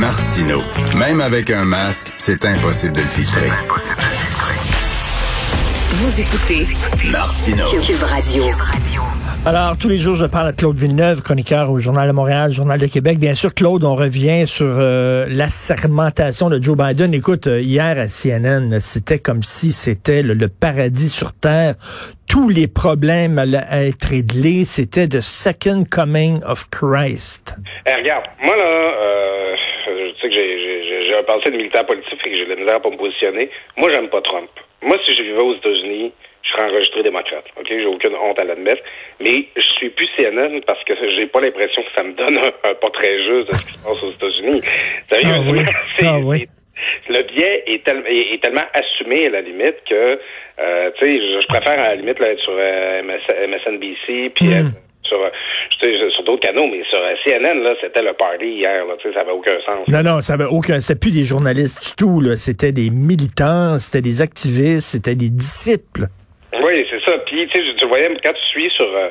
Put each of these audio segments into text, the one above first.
Martino. Même avec un masque, c'est impossible de le filtrer. Vous écoutez Martino. Cube Radio. Alors, tous les jours, je parle à Claude Villeneuve, chroniqueur au Journal de Montréal, Journal de Québec. Bien sûr, Claude, on revient sur euh, la sermentation de Joe Biden. Écoute, euh, hier à CNN, c'était comme si c'était le, le paradis sur Terre. Tous les problèmes allaient être réglés. C'était the second coming of Christ. Eh, regarde, moi là, euh, que j'ai- j'ai j'ai un passé de militaire politique et que j'ai de la misère pour me positionner. Moi, j'aime pas Trump. Moi, si je vivais aux États-Unis, je serais enregistré démocrate. Ok, j'ai aucune honte à l'admettre. Mais je suis plus CNN parce que j'ai pas l'impression que ça me donne un, un portrait juste de ce qui se passe aux États-Unis. Oui. Ah oui. c'est- le biais est, tel- est- est tellement assumé à la limite que, euh, tu sais, je, je préfère à la limite là, être sur euh, MS- MSNBC puis Mm. être sur, euh, sur d'autres canaux, mais sur euh, CNN là, c'était le party hier. Là, tu sais, ça avait aucun sens. Non, non, ça avait aucun, c'était plus des journalistes du tout, là. C'était des militants, c'était des activistes, c'était des disciples. Oui, c'est ça. Puis, tu sais, tu voyais, quand tu suis sur, euh,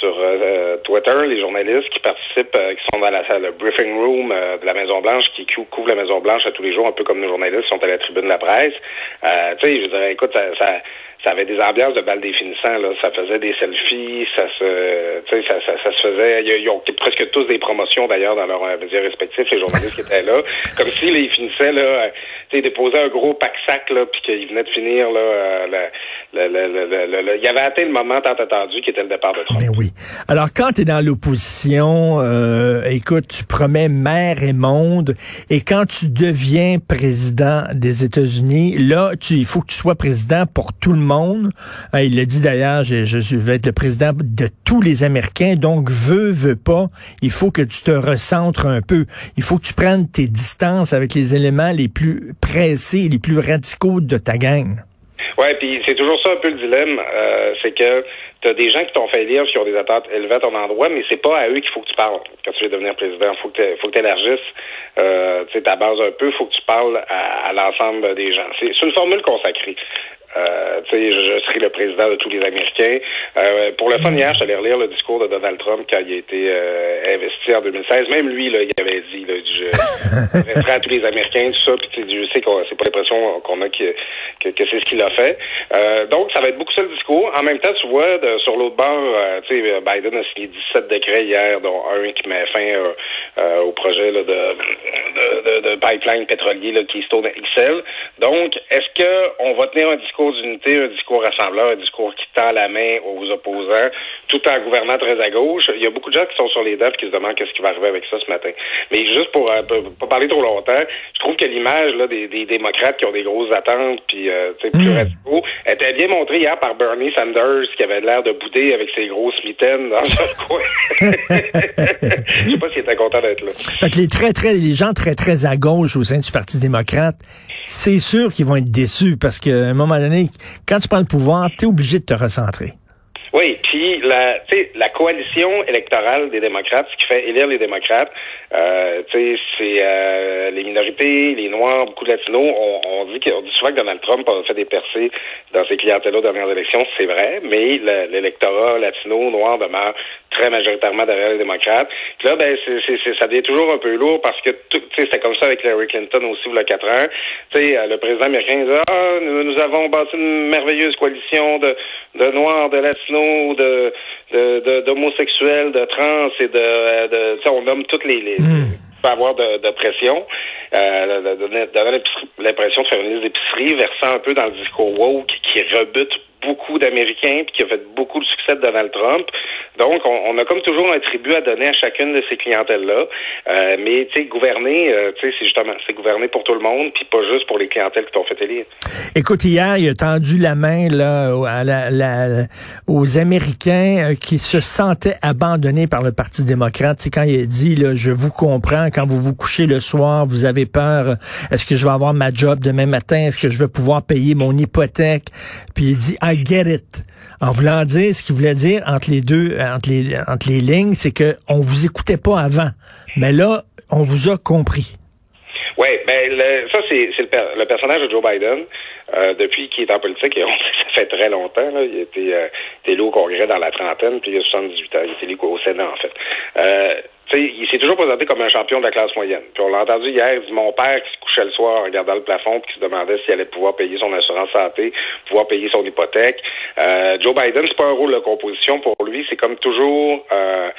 sur euh, Twitter les journalistes qui participent, euh, qui sont dans la salle, le briefing room euh, de la Maison-Blanche, qui cou- couvrent la Maison-Blanche à tous les jours, un peu comme nos journalistes qui sont à la tribune de la presse. Tu sais, je dirais, écoute, ça, ça, ça avait des ambiances de balles définissant, là. Ça faisait des selfies, ça se, tu sais, ça, ça, ça se faisait, ils, ils ont presque tous des promotions, d'ailleurs, dans leurs euh, médias respectifs, les journalistes qui étaient là. Comme si, là, ils finissaient, là, euh, tu sais, déposaient un gros pack-sac, là, puis qu'ils venaient de finir, là, euh, le, le, le, le, le- le- il y avait atteint le moment tant attendu qui était le départ de Trump. Mais oui. Alors, quand tu es dans l'opposition, euh, écoute, tu promets mer et monde, et quand tu deviens président des États-Unis, là, tu, il faut que tu sois président pour tout le monde. Euh, il l'a dit d'ailleurs, je, vais être le président de tous les Américains, donc veux, veux pas, il faut que tu te recentres un peu. Il faut que tu prennes tes distances avec les éléments les plus pressés, les plus radicaux de ta gang. Ouais, puis c'est toujours ça un peu le dilemme, euh, c'est que tu as des gens qui t'ont fait lire, qui ont des attentes élevées à ton endroit, mais c'est pas à eux qu'il faut que tu parles quand tu veux devenir président. Faut que tu faut que élargisses euh, ta base un peu, faut que tu parles à, l'ensemble des gens. C'est une formule consacrée. Euh, je, serai le président de tous les Américains. Euh, pour le fun, hier, allé relire le discours de Donald Trump quand il a été euh, investi en 2016. Même lui, là, il avait dit, là, je resterai à tous les Américains, tout ça. Puis je sais qu'on c'est pas l'impression qu'on a que, que, que c'est ce qu'il a fait. Euh, donc, ça va être beaucoup ça le discours. En même temps, tu vois, de- sur l'autre bord, euh, tu sais, Biden a signé 17 décrets hier, dont un qui met fin euh, euh, au projet là, de, de, de, pipeline pétrolier, le Keystone XL. Donc, est-ce que on va tenir un discours d'unité, un discours rassembleur, un discours qui tend la main aux opposants, tout en gouvernant très à gauche? Il y a beaucoup de gens qui sont sur les dates qui se demandent qu'est-ce qui va arriver avec ça ce matin. Mais juste pour euh, pas- parler trop longtemps, je trouve que l'image là des, des démocrates qui ont des grosses attentes puis euh, plus radicaux était bien montrée hier par Bernie Sanders qui avait l'air de bouder avec ses grosses mitaines dans un coin. Je sais pas s'il était content d'être là. Fait que les très, très, les gens très, très à gauche au sein du Parti démocrate, c'est sûr qu'ils vont être déçus parce qu'à un moment donné, quand tu prends le pouvoir, tu es obligé de te recentrer. Oui, puis la, la coalition électorale des démocrates, ce qui fait élire les démocrates, euh, tu sais, c'est euh, les minorités, les noirs, beaucoup de latinos. On, on dit que, on dit souvent que Donald Trump a fait des percées dans ces clientèles-là aux dernières élections, c'est vrai, mais le- l'électorat latino, noir demeure très majoritairement derrière les démocrates. Puis là, ben, c'est, ça devient toujours un peu lourd parce que, tu sais, c'était comme ça avec Hillary Clinton aussi, il y a quatre ans. Tu sais, euh, le président américain dit, ah, nous, nous avons bâti une merveilleuse coalition de, de noirs, de latinos, de, de, de- d'homosexuels, de trans et de, de tu sais, on nomme toutes les, les peut avoir de, de pression, euh, de, de- de donner l'impression de faire une liste d'épicerie, versant un peu dans le discours woke qui rebute beaucoup d'Américains, puis qui a fait beaucoup de succès de Donald Trump. Donc, on, a comme toujours un tribut à donner à chacune de ces clientèles-là. Euh, mais, tu sais, gouverner, euh, tu sais, c'est justement, c'est gouverner pour tout le monde, puis pas juste pour les clientèles qui t'ont fait élire. Écoute, hier, il a tendu la main là à la, aux Américains euh, qui se sentaient abandonnés par le Parti démocrate. C'est quand il a dit, là, je vous comprends, quand vous vous couchez le soir, vous avez peur, est-ce que je vais avoir ma job demain matin, est-ce que je vais pouvoir payer mon hypothèque? Puis il dit, I get it. En voulant dire, ce qu'il voulait dire entre les deux, entre les, entre les lignes, c'est que on vous écoutait pas avant. Mais là, on vous a compris. Oui, ben ça c'est le, personnage de Joe Biden. Euh, depuis qu'il est en politique, et ça fait très longtemps. Là, il était euh, élu au Congrès dans la trentaine, puis il a 78 ans. Il était élu au Sénat, en fait. Euh, il s'est toujours présenté comme un champion de la classe moyenne. Puis on l'a entendu hier, mon père qui couchait le soir regardant le plafond puis qui se demandait s'il allait pouvoir payer son assurance santé, pouvoir payer son hypothèque. Euh, Joe Biden, c'est pas un rôle de composition pour lui, c'est comme toujours euh,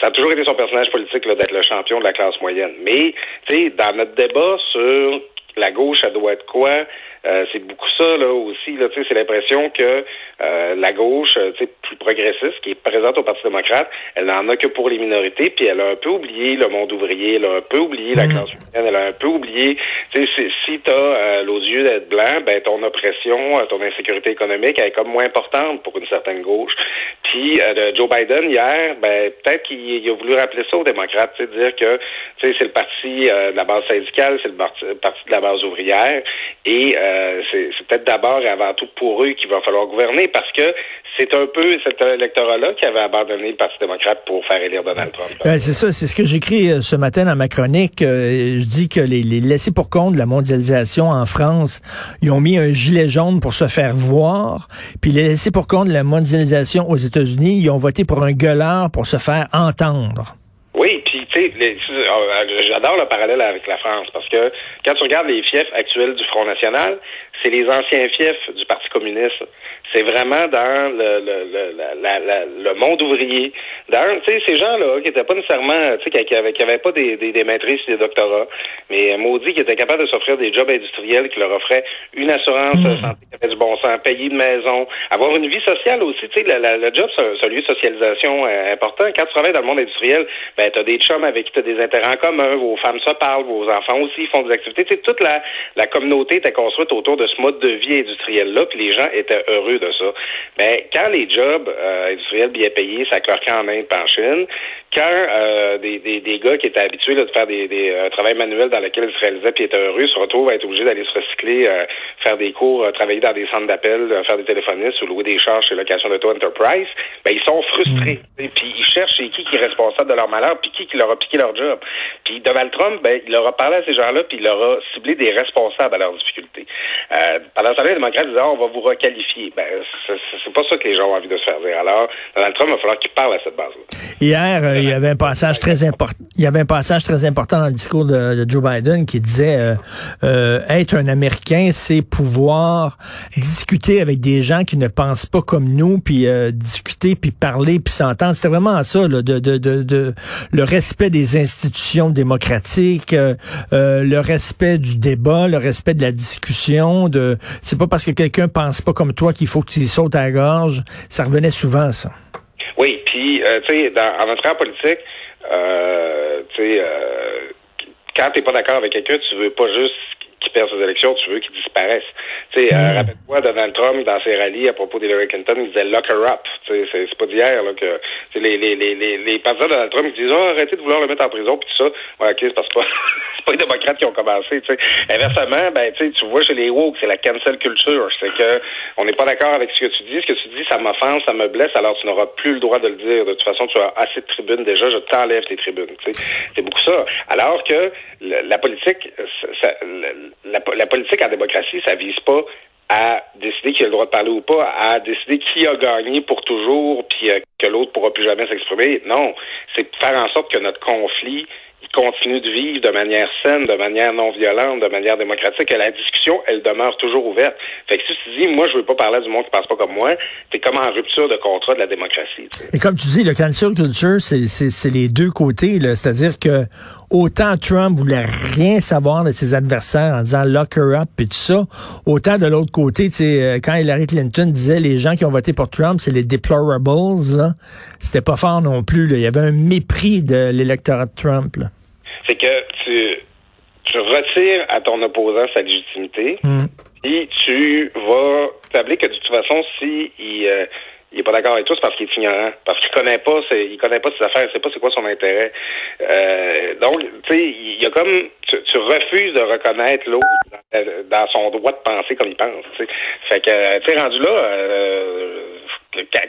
ça a toujours été son personnage politique d'être le champion de la classe moyenne. Mais, tu sais, dans notre débat sur la gauche, ça doit être quoi? Euh, c'est beaucoup ça là aussi. Là, c'est l'impression que euh, la gauche, euh, plus progressiste, qui est présente au Parti démocrate, elle n'en a que pour les minorités, puis elle a un peu oublié le monde ouvrier, elle a un peu oublié la mm. classe moyenne, elle a un peu oublié. Si, si tu as l'aux yeux d'être blanc, ben ton oppression, ton insécurité économique, elle est comme moins importante pour une certaine gauche. Puis Joe Biden hier, ben peut-être qu'il a voulu rappeler ça aux démocrates, dire que c'est le parti de la base syndicale, c'est le parti, de la base ouvrière, et euh, c'est peut-être d'abord et avant tout pour eux qu'il va falloir gouverner parce que c'est un peu cet électorat-là qui avait abandonné le Parti démocrate pour faire élire Donald Trump. c'est ça, c'est ce que j'écris euh, ce matin dans ma chronique. Euh, je dis que les, les laissés pour compte de la mondialisation en France, ils ont mis un gilet jaune pour se faire voir, puis les laissés pour compte de la mondialisation aux États-Unis, ils ont voté pour un gueulard pour se faire entendre. Oui, puis tu sais, j'adore le parallèle avec la France parce que quand tu regardes les fiefs actuels du Front National, c'est les anciens fiefs du Parti communiste. C'est vraiment dans le, le, le, le monde ouvrier. Dans, tu sais, ces gens-là qui étaient pas nécessairement, tu sais, qui, avaient, qui avaient pas des, des, des maîtrises des doctorats, mais maudit qui étaient capables de s'offrir des jobs industriels qui leur offraient une assurance mmh. santé qui avait du bon sens, payer une maison, avoir une vie sociale aussi. Tu sais, le job, c'est un, lieu de socialisation euh, important. Quand tu travailles dans le monde industriel, ben, tu as des chums avec qui tu as des intérêts en commun, vos femmes se parlent, vos enfants aussi font des activités. Tu sais, toute la, la communauté était construite autour de ce mode de vie industriel-là, puis les gens étaient heureux de ça. Mais quand les jobs euh, industriels bien payés, ça cloquait en Inde en Chine, quand euh, des, des, des, gars qui étaient habitués de faire des, des un travail manuel dans lequel ils se réalisaient puis étaient heureux se retrouvent à être obligés d'aller se recycler, euh, faire des cours, travailler dans des centres d'appel, faire des téléphonistes ou louer des charges chez Location d'Auto Enterprise, ben ils sont frustrés. Mm. Puis ils cherchent c'est qui qui est responsable de leur malheur, puis qui qui leur a piqué leur job. Puis Donald Trump, ben, il leur a parlé à ces gens-là, puis il leur a ciblé des responsables à leurs difficultés. Euh, pendant ce temps-là, les démocrates disaient, on va vous requalifier. Ben, c'est pas ça que les gens ont envie de se faire dire. Alors, Donald Trump, va falloir qu'il parle à cette base-là. Hier, euh, il y avait un passage très important. Il y avait un passage très important dans le discours de, Joe Biden qui disait euh, euh, être un Américain, c'est pouvoir discuter avec des gens qui ne pensent pas comme nous, puis discuter, puis parler, puis s'entendre. C'était vraiment ça, là, de, de, de, de, le respect des institutions démocratiques, le respect du débat, le respect de la discussion. De, c'est pas parce que quelqu'un pense pas comme toi qu'il faut que tu sautes à la gorge. Ça revenait souvent, ça. Oui, puis, euh, tu sais, en entrant en politique, euh, tu sais, euh, quand t'es pas d'accord avec quelqu'un, tu veux pas juste qu'il perd ses élections, tu veux qu'il disparaisse. Tu sais, euh, rappelle-toi Donald Trump dans ses rallyes à propos d'Hillary Clinton, il disait lock her up. Tu sais, c'est pas d'hier là que les les les les les partisans de Donald Trump qui disent oh, arrêtez de vouloir le mettre en prison puis tout ça. Ouais, ok, c'est parce que c'est pas les démocrates qui ont commencé. Tu sais, inversement, ben tu sais, tu vois chez les woke, c'est la cancel culture, c'est que on n'est pas d'accord avec ce que tu dis, ce que tu dis, ça m'offense, ça me blesse, alors tu n'auras plus le droit de le dire. De toute façon, tu as assez de tribunes déjà, je t'enlève tes tribunes. Tu sais, c'est beaucoup ça. Alors que la politique, ça, la, politique en démocratie, ça vise pas à décider qui a le droit de parler ou pas, à décider qui a gagné pour toujours, puis euh, que l'autre pourra plus jamais s'exprimer. Non, c'est faire en sorte que notre conflit continue de vivre de manière saine, de manière non violente, de manière démocratique, et la discussion, elle demeure toujours ouverte. Fait que si tu dis, moi, je veux pas parler du monde qui pense pas comme moi, t'es comme en rupture de contrat de la démocratie. Et comme tu dis, le cancel culture, c'est les deux côtés, c'est-à-dire que autant Trump voulait rien savoir de ses adversaires en disant lock her up et tout ça, autant de l'autre côté, tu sais, euh, quand Hillary Clinton disait les gens qui ont voté pour Trump, c'est les deplorables, c'était pas fort non plus. Il y avait un mépris de l'électorat de Trump. Là c'est que tu, tu retires à ton opposant sa légitimité mm. et tu vas t'appeler que de toute façon, si il, euh, il est pas d'accord avec toi, c'est parce qu'il est ignorant, parce qu'il connaît pas, c'est, il connaît pas ses affaires, il sait pas c'est quoi son intérêt. Euh, donc, tu sais, il y a comme, tu, tu, refuses de reconnaître l'autre dans, son droit de penser comme il pense. T'sais. Fait que, tu es rendu là. Euh,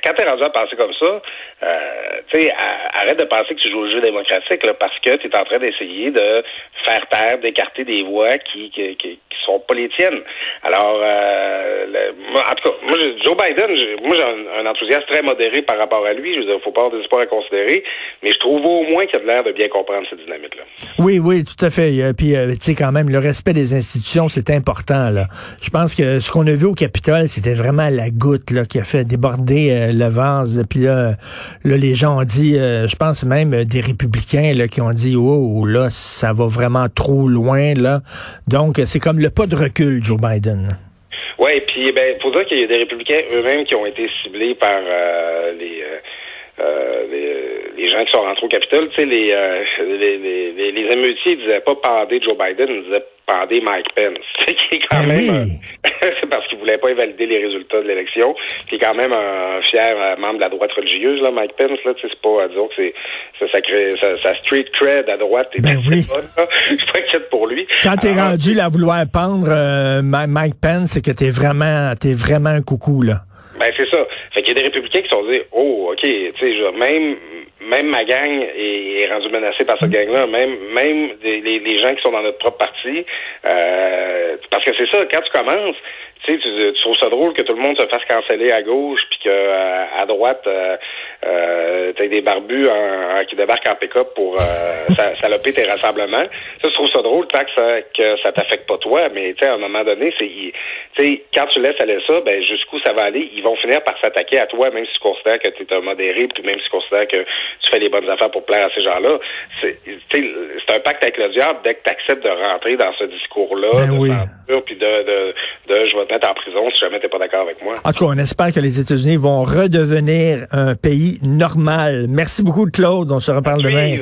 quand t'es rendu à penser comme ça, euh, tu sais, arrête de penser que tu joues au jeu démocratique là, parce que tu es en train d'essayer de faire taire, d'écarter des voix qui, qui, qui, sont pas les tiennes. Alors, euh, en tout cas, moi, Joe Biden, moi, j'ai un, enthousiasme très modéré par rapport à lui. Je veux dire, faut pas avoir des espoirs à considérer, mais je trouve au moins qu'il a l'air de bien comprendre cette dynamique-là. Oui, oui, tout à fait. Puis, euh, tu sais, quand même, le respect des institutions, c'est important. Là. Je pense que ce qu'on a vu au Capitole, c'était vraiment la goutte là, qui a fait déborder euh, le vase. Puis là, là, les gens ont dit, euh, je pense même des républicains là, qui ont dit, oh là, ça va vraiment trop loin là. Donc c'est comme le pas de recul, Joe Biden. Oui, puis ben, faut dire qu'il y a des républicains eux-mêmes qui ont été ciblés par euh, les, les, gens qui sont rentrés au Capitole. Tu sais, les, les, les, les, émeutiers disaient pas parler Joe Biden, ils disaient pendait Mike Pence, qui est quand ben même c'est parce qu'il voulait pas invalider les résultats de l'élection, qui est quand même un fier euh, membre de la droite religieuse là, Mike Pence là, c'est pas à dire que c'est ça, ça crée sa street cred à droite et ben oui. Je suis pas inquiète pour lui. Quand t'es rendu là à vouloir pendre euh, Mike Pence, c'est que t'es vraiment t'es vraiment un coucou là. Ben c'est ça. Fait qu'il y a des républicains qui sont dit Oh, ok, tu sais, même même ma gang est, rendue menacée par cette gang-là, même même les, gens qui sont dans notre propre parti. Euh, parce que c'est ça, quand tu commences, tu sais, tu, trouves ça drôle que tout le monde se fasse canceller à gauche, puis que euh, à droite, euh, euh, t'as des barbus qui débarquent en pick-up pour euh, saloper tes rassemblements. Ça, je trouve ça drôle tant que ça, que ça t'affecte pas toi, mais tu sais, à un moment donné, c'est, tu sais, quand tu laisses aller ça, ben jusqu'où ça va aller, ils vont finir par s'attaquer à toi, même si tu considères que tu es un modéré, puis même si tu considères que tu fais les bonnes affaires pour plaire à ces gens-là. C'est, c'est un pacte avec le diable dès que tu acceptes de rentrer dans ce discours-là, ben de oui. puis de, de, de, je vais mettre en prison si jamais t'es pas d'accord avec moi. En tout cas, on espère que les États-Unis vont redevenir un pays normal. Merci beaucoup, Claude. On se reparle demain.